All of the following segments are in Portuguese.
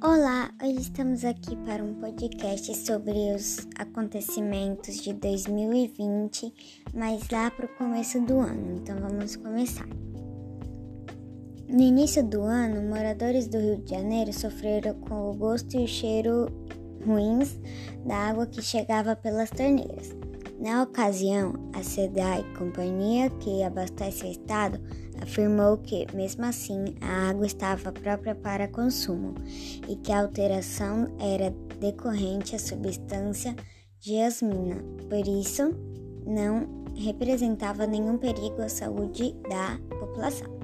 Hoje estamos aqui para um podcast sobre os acontecimentos de 2020, mas lá para o começo do ano. Então vamos começar. No início do ano, moradores do Rio de Janeiro sofreram com o gosto e o cheiro ruins da água que chegava pelas torneiras. Na ocasião, a SEDAI, companhia que abastece o estado, afirmou que, mesmo assim, a água estava própria para consumo e que a alteração era decorrente à substância diasmina, por isso não representava nenhum perigo à saúde da população.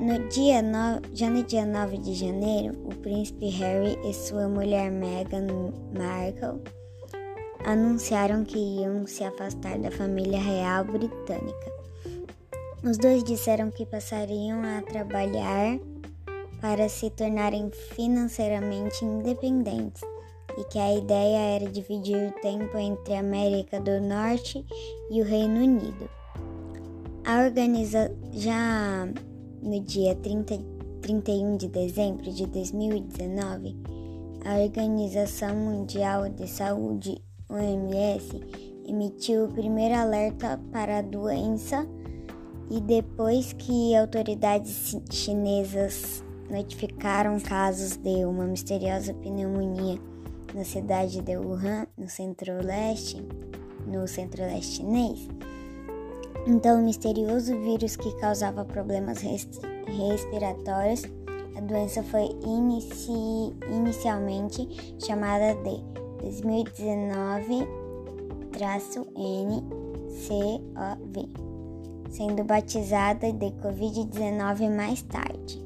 No dia no... Já no dia 9 de janeiro, o príncipe Harry e sua mulher Meghan Markle anunciaram que iam se afastar da família real britânica. Os dois disseram que passariam a trabalhar para se tornarem financeiramente independentes e que a ideia era dividir o tempo entre a América do Norte e o Reino Unido. A organiza já no dia 30, 31 de dezembro de 2019, a Organização Mundial de Saúde OMS emitiu o primeiro alerta para a doença e depois que autoridades chinesas notificaram casos de uma misteriosa pneumonia na cidade de Wuhan, no centro-leste, no centro-leste chinês. Então, o misterioso vírus que causava problemas respiratórios, a doença foi inici inicialmente chamada de 2019-NCOV, sendo batizada de Covid-19 mais tarde.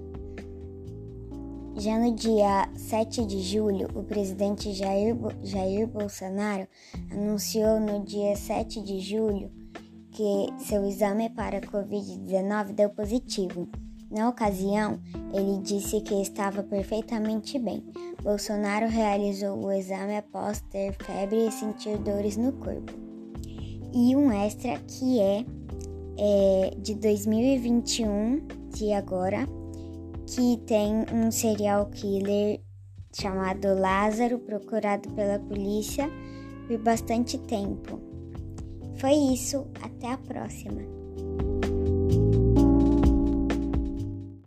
Já no dia 7 de julho, o presidente Jair, Jair Bolsonaro anunciou no dia 7 de julho que seu exame para Covid-19 deu positivo. Na ocasião, ele disse que estava perfeitamente bem. Bolsonaro realizou o exame após ter febre e sentir dores no corpo. E um extra que é, é de 2021, de agora, que tem um serial killer chamado Lázaro, procurado pela polícia por bastante tempo. Foi isso, até a próxima!